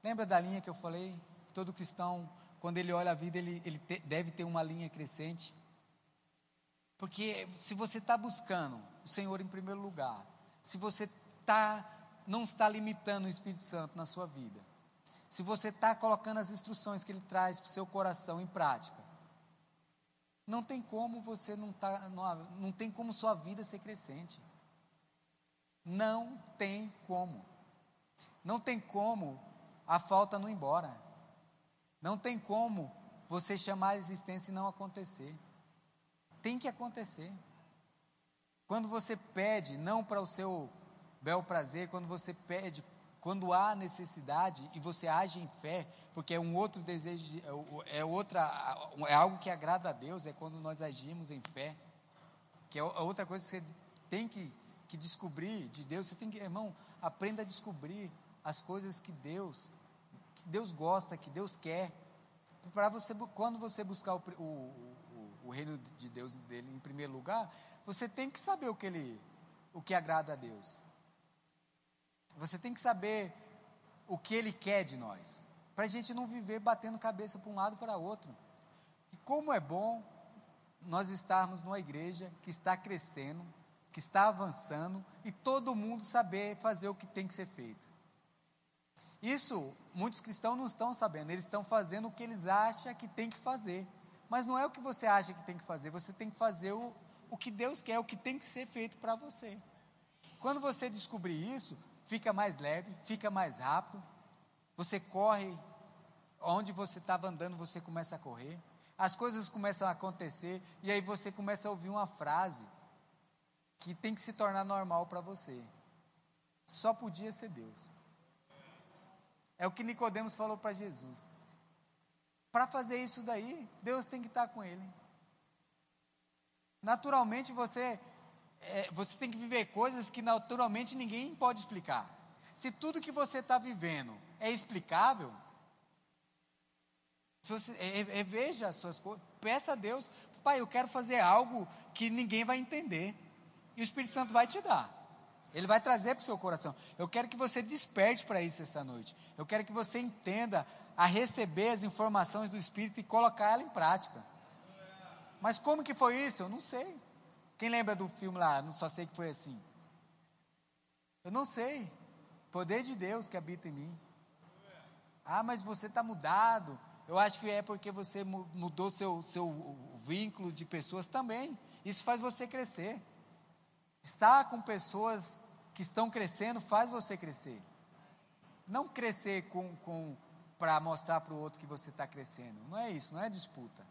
Lembra da linha que eu falei? Todo cristão, quando ele olha a vida, ele, ele te, deve ter uma linha crescente. Porque se você está buscando o Senhor em primeiro lugar, se você tá, não está limitando o Espírito Santo na sua vida, se você está colocando as instruções que ele traz para o seu coração em prática, não tem como você não tá, não, não tem como sua vida ser crescente. Não tem como. Não tem como a falta não ir embora. Não tem como você chamar a existência e não acontecer. Tem que acontecer. Quando você pede não para o seu bel prazer, quando você pede quando há necessidade e você age em fé, porque é um outro desejo, é, é outra, é algo que agrada a Deus, é quando nós agimos em fé, que é outra coisa que você tem que, que descobrir de Deus. Você tem que, irmão, aprenda a descobrir as coisas que Deus, Deus gosta, que Deus quer, para você, quando você buscar o, o, o, reino de Deus dele em primeiro lugar, você tem que saber o que ele, o que agrada a Deus. Você tem que saber o que Ele quer de nós, para a gente não viver batendo cabeça para um lado para outro. E como é bom nós estarmos numa igreja que está crescendo, que está avançando e todo mundo saber fazer o que tem que ser feito. Isso muitos cristãos não estão sabendo, eles estão fazendo o que eles acham que tem que fazer. Mas não é o que você acha que tem que fazer, você tem que fazer o, o que Deus quer, o que tem que ser feito para você. Quando você descobrir isso, fica mais leve, fica mais rápido. Você corre, onde você estava andando, você começa a correr. As coisas começam a acontecer, e aí você começa a ouvir uma frase que tem que se tornar normal para você. Só podia ser Deus. É o que Nicodemos falou para Jesus. Para fazer isso daí, Deus tem que estar com ele. Naturalmente você é, você tem que viver coisas que naturalmente ninguém pode explicar. Se tudo que você está vivendo é explicável, Você, reveja as suas coisas. Peça a Deus, Pai, eu quero fazer algo que ninguém vai entender. E o Espírito Santo vai te dar. Ele vai trazer para o seu coração. Eu quero que você desperte para isso essa noite. Eu quero que você entenda a receber as informações do Espírito e colocar ela em prática. Mas como que foi isso? Eu não sei. Quem lembra do filme lá? Não só sei que foi assim. Eu não sei. Poder de Deus que habita em mim. Ah, mas você está mudado. Eu acho que é porque você mudou seu, seu vínculo de pessoas também. Isso faz você crescer. Estar com pessoas que estão crescendo faz você crescer. Não crescer com, com para mostrar para o outro que você está crescendo. Não é isso, não é disputa.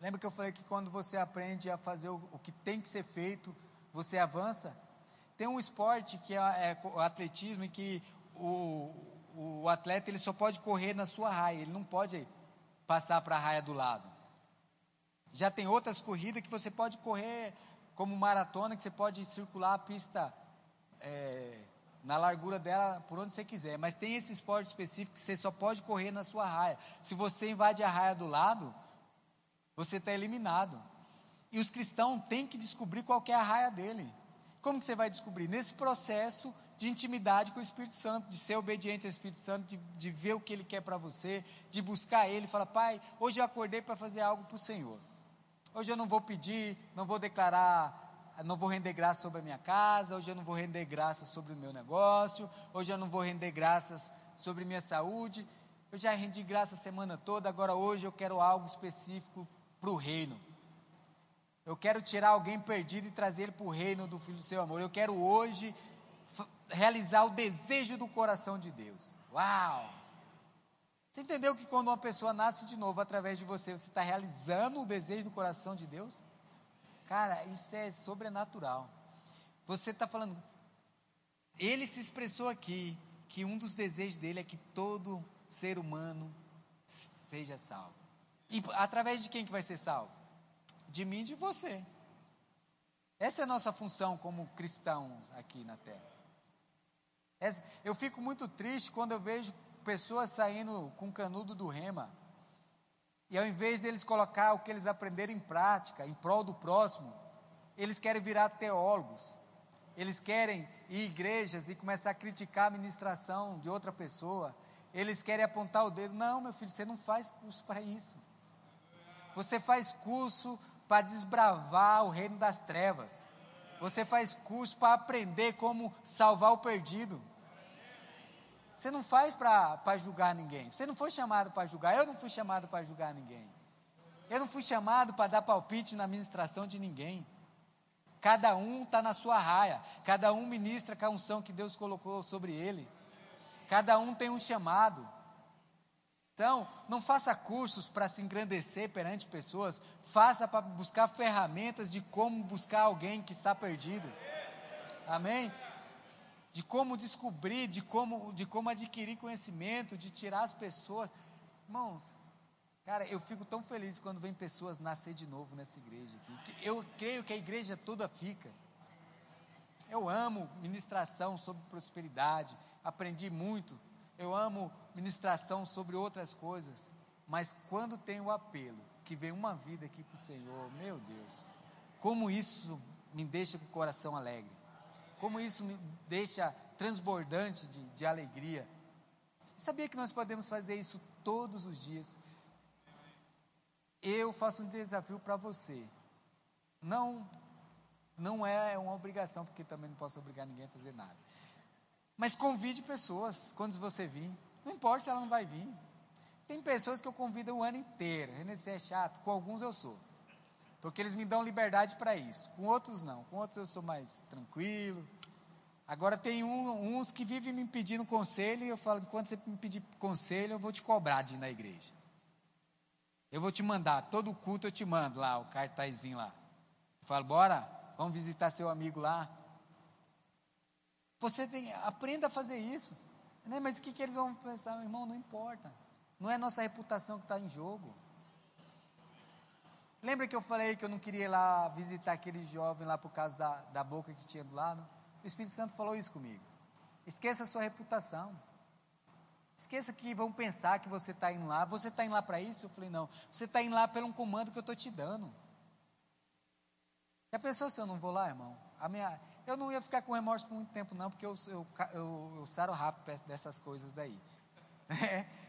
Lembra que eu falei que quando você aprende a fazer o, o que tem que ser feito, você avança? Tem um esporte que é, é o atletismo, em que o, o atleta ele só pode correr na sua raia, ele não pode passar para a raia do lado. Já tem outras corridas que você pode correr como maratona, que você pode circular a pista é, na largura dela por onde você quiser. Mas tem esse esporte específico que você só pode correr na sua raia. Se você invade a raia do lado, você está eliminado. E os cristãos têm que descobrir qual é a raia dele. Como que você vai descobrir? Nesse processo de intimidade com o Espírito Santo, de ser obediente ao Espírito Santo, de, de ver o que Ele quer para você, de buscar Ele, falar, Pai, hoje eu acordei para fazer algo para o Senhor. Hoje eu não vou pedir, não vou declarar, não vou render graça sobre a minha casa, hoje eu não vou render graça sobre o meu negócio, hoje eu não vou render graças sobre minha saúde. Eu já rendi graça a semana toda, agora hoje eu quero algo específico para o reino. Eu quero tirar alguém perdido e trazer ele para o reino do Filho do Seu Amor. Eu quero hoje realizar o desejo do coração de Deus. Uau! Você entendeu que quando uma pessoa nasce de novo através de você, você está realizando o desejo do coração de Deus? Cara, isso é sobrenatural. Você está falando, ele se expressou aqui que um dos desejos dele é que todo ser humano seja salvo. E através de quem que vai ser salvo? De mim e de você. Essa é a nossa função como cristãos aqui na terra. Eu fico muito triste quando eu vejo pessoas saindo com canudo do rema. E ao invés deles colocar o que eles aprenderam em prática, em prol do próximo, eles querem virar teólogos. Eles querem ir igrejas e começar a criticar a ministração de outra pessoa. Eles querem apontar o dedo. Não, meu filho, você não faz curso para isso. Você faz curso para desbravar o reino das trevas. Você faz curso para aprender como salvar o perdido. Você não faz para julgar ninguém. Você não foi chamado para julgar. Eu não fui chamado para julgar ninguém. Eu não fui chamado para dar palpite na administração de ninguém. Cada um está na sua raia. Cada um ministra com a unção que Deus colocou sobre ele. Cada um tem um chamado. Então, não faça cursos para se engrandecer perante pessoas. Faça para buscar ferramentas de como buscar alguém que está perdido. Amém? De como descobrir, de como, de como adquirir conhecimento, de tirar as pessoas. Irmãos, cara, eu fico tão feliz quando vem pessoas nascer de novo nessa igreja aqui. Eu creio que a igreja toda fica. Eu amo ministração sobre prosperidade, aprendi muito. Eu amo ministração sobre outras coisas. Mas quando tem o apelo, que vem uma vida aqui para o Senhor, meu Deus, como isso me deixa com o coração alegre como isso me deixa transbordante de, de alegria. Sabia que nós podemos fazer isso todos os dias? Eu faço um desafio para você. Não, não é uma obrigação, porque também não posso obrigar ninguém a fazer nada. Mas convide pessoas quando você vir. Não importa se ela não vai vir. Tem pessoas que eu convido o ano inteiro. Renê, é chato. Com alguns eu sou. Porque eles me dão liberdade para isso. Com outros não. Com outros eu sou mais tranquilo. Agora tem um, uns que vivem me pedindo conselho e eu falo, enquanto você me pedir conselho, eu vou te cobrar de ir na igreja. Eu vou te mandar, todo culto eu te mando lá, o cartazinho lá. Eu falo, bora, vamos visitar seu amigo lá. Você tem, aprenda a fazer isso. Né? Mas o que, que eles vão pensar? Irmão, não importa. Não é nossa reputação que está em jogo. Lembra que eu falei que eu não queria ir lá visitar aquele jovem lá por causa da, da boca que tinha do lado? O Espírito Santo falou isso comigo. Esqueça a sua reputação. Esqueça que vão pensar que você está indo lá. Você está indo lá para isso? Eu falei, não. Você está indo lá pelo um comando que eu estou te dando. Já pensou se eu não vou lá, irmão? A minha, eu não ia ficar com remorso por muito tempo, não, porque eu, eu, eu, eu saro rápido dessas coisas aí. É.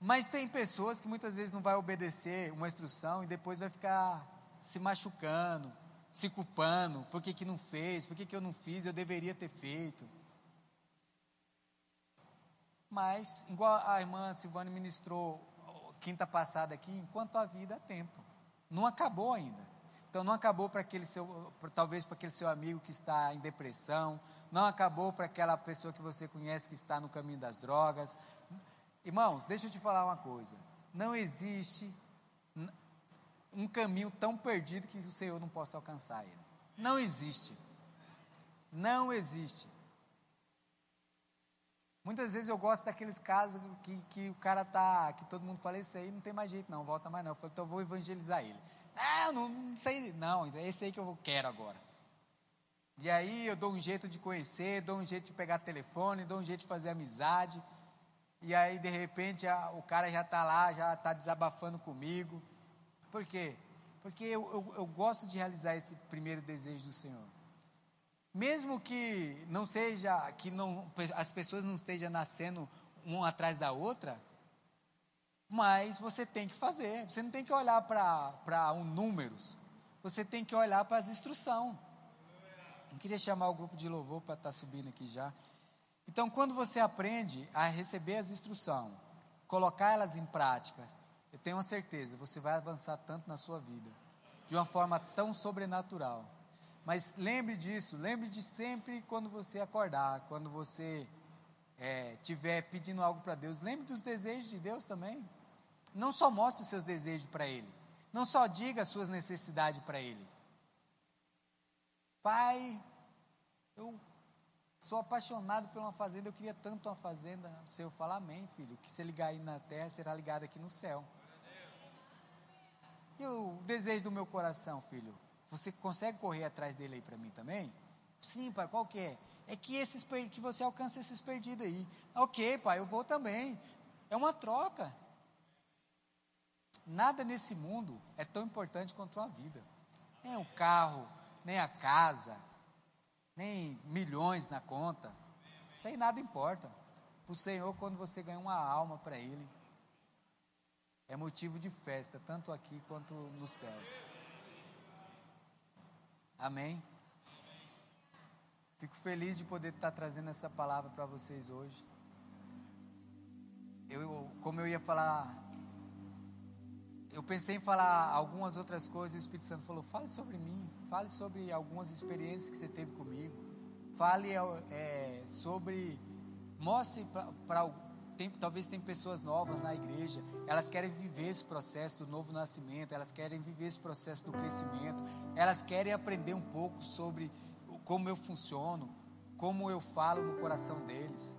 Mas tem pessoas que muitas vezes não vai obedecer uma instrução e depois vai ficar se machucando, se culpando, por que, que não fez, por que, que eu não fiz, eu deveria ter feito. Mas, igual a irmã Silvane ministrou quinta passada aqui, enquanto a vida é tempo. Não acabou ainda. Então não acabou para aquele seu, talvez para aquele seu amigo que está em depressão, não acabou para aquela pessoa que você conhece que está no caminho das drogas. Irmãos, deixa eu te falar uma coisa. Não existe um caminho tão perdido que o Senhor não possa alcançar ele. Não existe. Não existe. Muitas vezes eu gosto daqueles casos que, que o cara tá, que todo mundo fala, isso aí não tem mais jeito não, volta mais não. Eu falo, então eu vou evangelizar ele. Ah, não, não sei, não, é esse aí que eu quero agora. E aí eu dou um jeito de conhecer, dou um jeito de pegar telefone, dou um jeito de fazer amizade. E aí de repente a, o cara já está lá, já está desabafando comigo. Por quê? Porque eu, eu, eu gosto de realizar esse primeiro desejo do Senhor. Mesmo que não seja, que não, as pessoas não estejam nascendo uma atrás da outra, mas você tem que fazer. Você não tem que olhar para um números. Você tem que olhar para as instruções. Eu queria chamar o grupo de louvor para estar tá subindo aqui já. Então, quando você aprende a receber as instruções, colocar elas em prática, eu tenho uma certeza, você vai avançar tanto na sua vida, de uma forma tão sobrenatural. Mas lembre disso, lembre de sempre quando você acordar, quando você é, tiver pedindo algo para Deus, lembre dos desejos de Deus também. Não só mostre os seus desejos para Ele, não só diga as suas necessidades para Ele. Pai, eu sou apaixonado por uma fazenda, eu queria tanto uma fazenda. O Senhor fala, amém, filho. Que se ligar aí na terra, será ligado aqui no céu. E o desejo do meu coração, filho? Você consegue correr atrás dele aí para mim também? Sim, pai, qual que é? É que, esses, que você alcance esses perdidos aí. Ok, pai, eu vou também. É uma troca. Nada nesse mundo é tão importante quanto a vida. Nem o carro, nem a casa, nem milhões na conta. Isso aí nada importa. Para o Senhor, quando você ganha uma alma para Ele, é motivo de festa, tanto aqui quanto nos céus. Amém? Fico feliz de poder estar trazendo essa palavra para vocês hoje. Eu, como eu ia falar, eu pensei em falar algumas outras coisas, e o Espírito Santo falou: fale sobre mim, fale sobre algumas experiências que você teve comigo, fale é, sobre, mostre para talvez tem pessoas novas na igreja, elas querem viver esse processo do novo nascimento, elas querem viver esse processo do crescimento, elas querem aprender um pouco sobre como eu funciono, como eu falo no coração deles.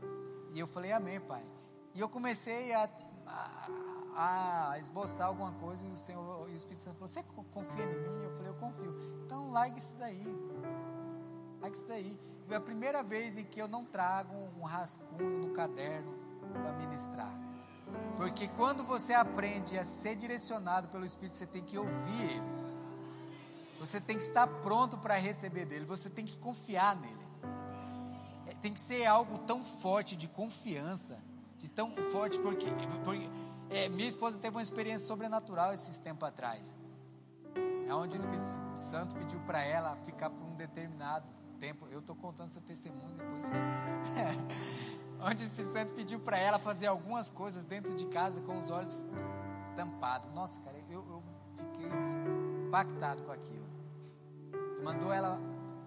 E eu falei, amém, pai. E eu comecei a, a, a esboçar alguma coisa e o Senhor e o Espírito Santo falou, você confia em mim? Eu falei, eu confio. Então largue isso daí. Largue isso daí. Foi a primeira vez em que eu não trago um rascunho no caderno para ministrar. Porque quando você aprende a ser direcionado pelo Espírito, você tem que ouvir Ele. Você tem que estar pronto para receber dele. Você tem que confiar nele. É, tem que ser algo tão forte de confiança, de tão forte porque, porque é, minha esposa teve uma experiência sobrenatural esses tempos atrás. É onde o Espírito Santo pediu para ela ficar por um determinado tempo. Eu estou contando seu testemunho depois. onde o Espírito Santo pediu para ela fazer algumas coisas dentro de casa com os olhos tampados. Nossa, cara, eu, eu fiquei impactado com aquilo. Mandou ela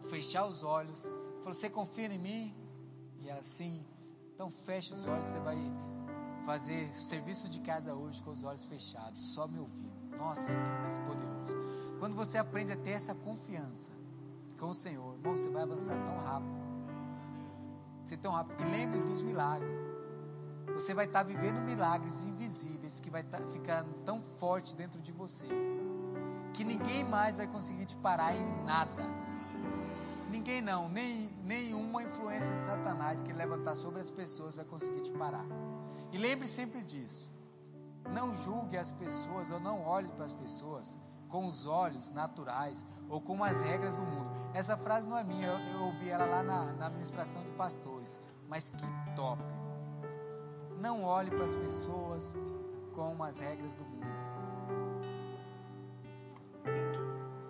fechar os olhos. Falou: Você confia em mim? E ela, sim. Então fecha os olhos. Você vai fazer serviço de casa hoje com os olhos fechados, só me ouvindo. Nossa, que poderoso. Quando você aprende a ter essa confiança com o Senhor, irmão, você vai avançar tão rápido ser tão rápido. E lembre-se dos milagres. Você vai estar vivendo milagres invisíveis que vai estar ficando tão forte dentro de você que ninguém mais vai conseguir te parar em nada. Ninguém não, nem nenhuma influência de Satanás que levantar sobre as pessoas vai conseguir te parar. E lembre sempre disso. Não julgue as pessoas ou não olhe para as pessoas com os olhos naturais ou com as regras do mundo. Essa frase não é minha, eu, eu ouvi ela lá na, na administração de pastores. Mas que top! Não olhe para as pessoas com as regras do mundo.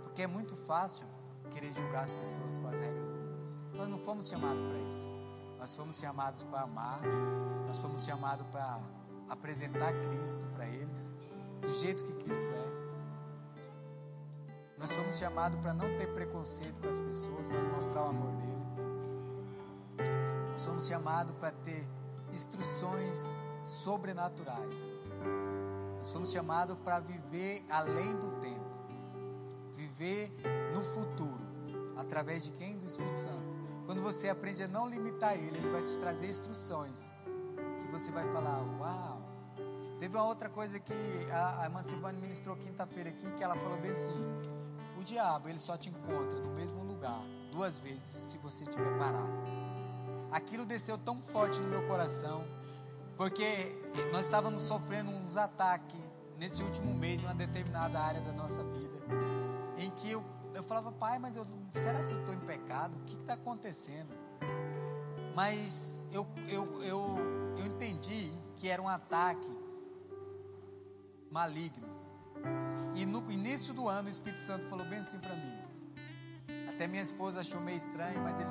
Porque é muito fácil querer julgar as pessoas com as regras do mundo. Nós não fomos chamados para isso. Nós fomos chamados para amar. Nós fomos chamados para apresentar Cristo para eles, do jeito que Cristo é. Nós fomos chamados para não ter preconceito com as pessoas, mas mostrar o amor dele. Nós somos chamados para ter instruções sobrenaturais. Nós somos chamados para viver além do tempo, viver no futuro, através de quem? Do Espírito Santo. Quando você aprende a não limitar ele, ele vai te trazer instruções que você vai falar: Uau! Teve uma outra coisa que a, a irmã Silvane ministrou quinta-feira aqui, que ela falou bem assim: o diabo ele só te encontra no mesmo lugar duas vezes se você estiver parado aquilo desceu tão forte no meu coração, porque nós estávamos sofrendo uns ataques nesse último mês em uma determinada área da nossa vida, em que eu, eu falava, pai, mas eu, será que eu estou em pecado? O que está acontecendo? Mas eu, eu, eu, eu entendi que era um ataque maligno. E no início do ano o Espírito Santo falou bem assim para mim. Até minha esposa achou meio estranho, mas ele,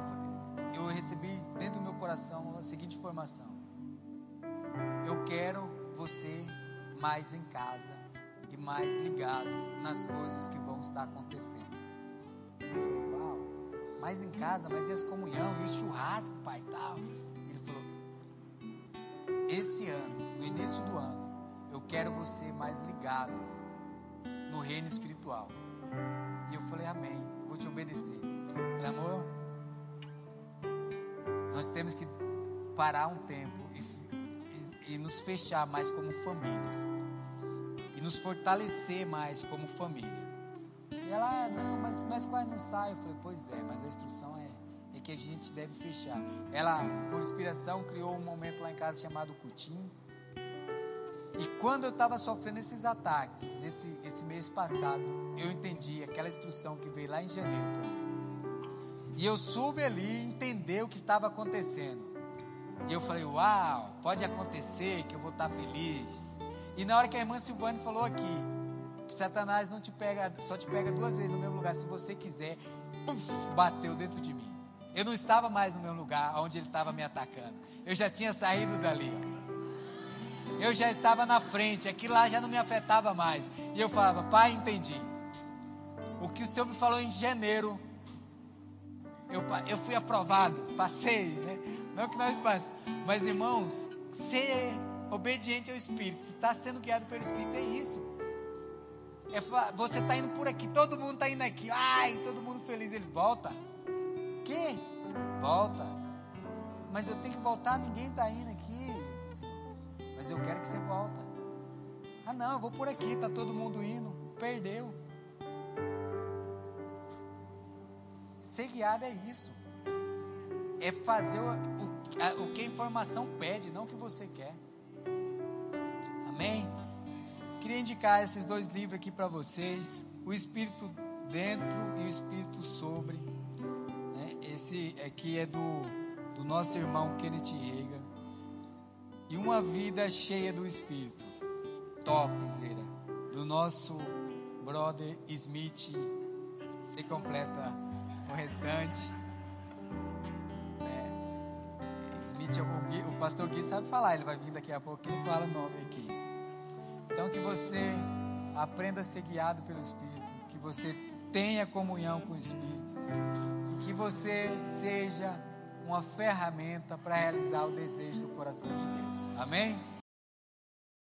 eu recebi dentro do meu coração a seguinte informação: Eu quero você mais em casa e mais ligado nas coisas que vão estar acontecendo. Mais em casa, mas e as comunhão, e o churrasco, pai tal. Ele falou: Esse ano, no início do ano, eu quero você mais ligado no reino espiritual. E eu falei, Amém, vou te obedecer. Falei, amor, nós temos que parar um tempo e, e, e nos fechar mais como famílias. E nos fortalecer mais como família. Ela, ah, não, mas nós quase não saímos. Eu falei, pois é, mas a instrução é, é que a gente deve fechar. Ela, por inspiração, criou um momento lá em casa chamado Cutim. E quando eu estava sofrendo esses ataques, esse, esse mês passado, eu entendi aquela instrução que veio lá em janeiro para mim. E eu soube ali entender o que estava acontecendo. E eu falei, uau, pode acontecer que eu vou estar feliz. E na hora que a irmã Silvane falou aqui, Satanás não te pega, só te pega duas vezes no mesmo lugar, se você quiser, puff, bateu dentro de mim. Eu não estava mais no meu lugar onde ele estava me atacando. Eu já tinha saído dali. Eu já estava na frente, aquilo lá já não me afetava mais. E eu falava, pai, entendi. O que o Senhor me falou em janeiro eu, eu fui aprovado, passei, né? Não que nós passemos. Mas, irmãos, ser obediente ao Espírito, estar sendo guiado pelo Espírito, é isso. É, você está indo por aqui, todo mundo está indo aqui, ai, todo mundo feliz. Ele volta. Que? Volta. Mas eu tenho que voltar, ninguém está indo aqui. Mas eu quero que você volta. Ah, não, eu vou por aqui, está todo mundo indo. Perdeu. Ser guiado é isso. É fazer o, o, o que a informação pede, não o que você quer. Amém? Queria indicar esses dois livros aqui para vocês: O Espírito Dentro e o Espírito Sobre. Né? Esse aqui é do, do nosso irmão Kenneth Reagan. E Uma Vida Cheia do Espírito. Top, Zera. Do nosso brother Smith. Você completa o restante. É, Smith, o, Gui, o pastor Gui sabe falar, ele vai vir daqui a pouco e fala o nome aqui. Então que você aprenda a ser guiado pelo Espírito, que você tenha comunhão com o Espírito e que você seja uma ferramenta para realizar o desejo do coração de Deus. Amém?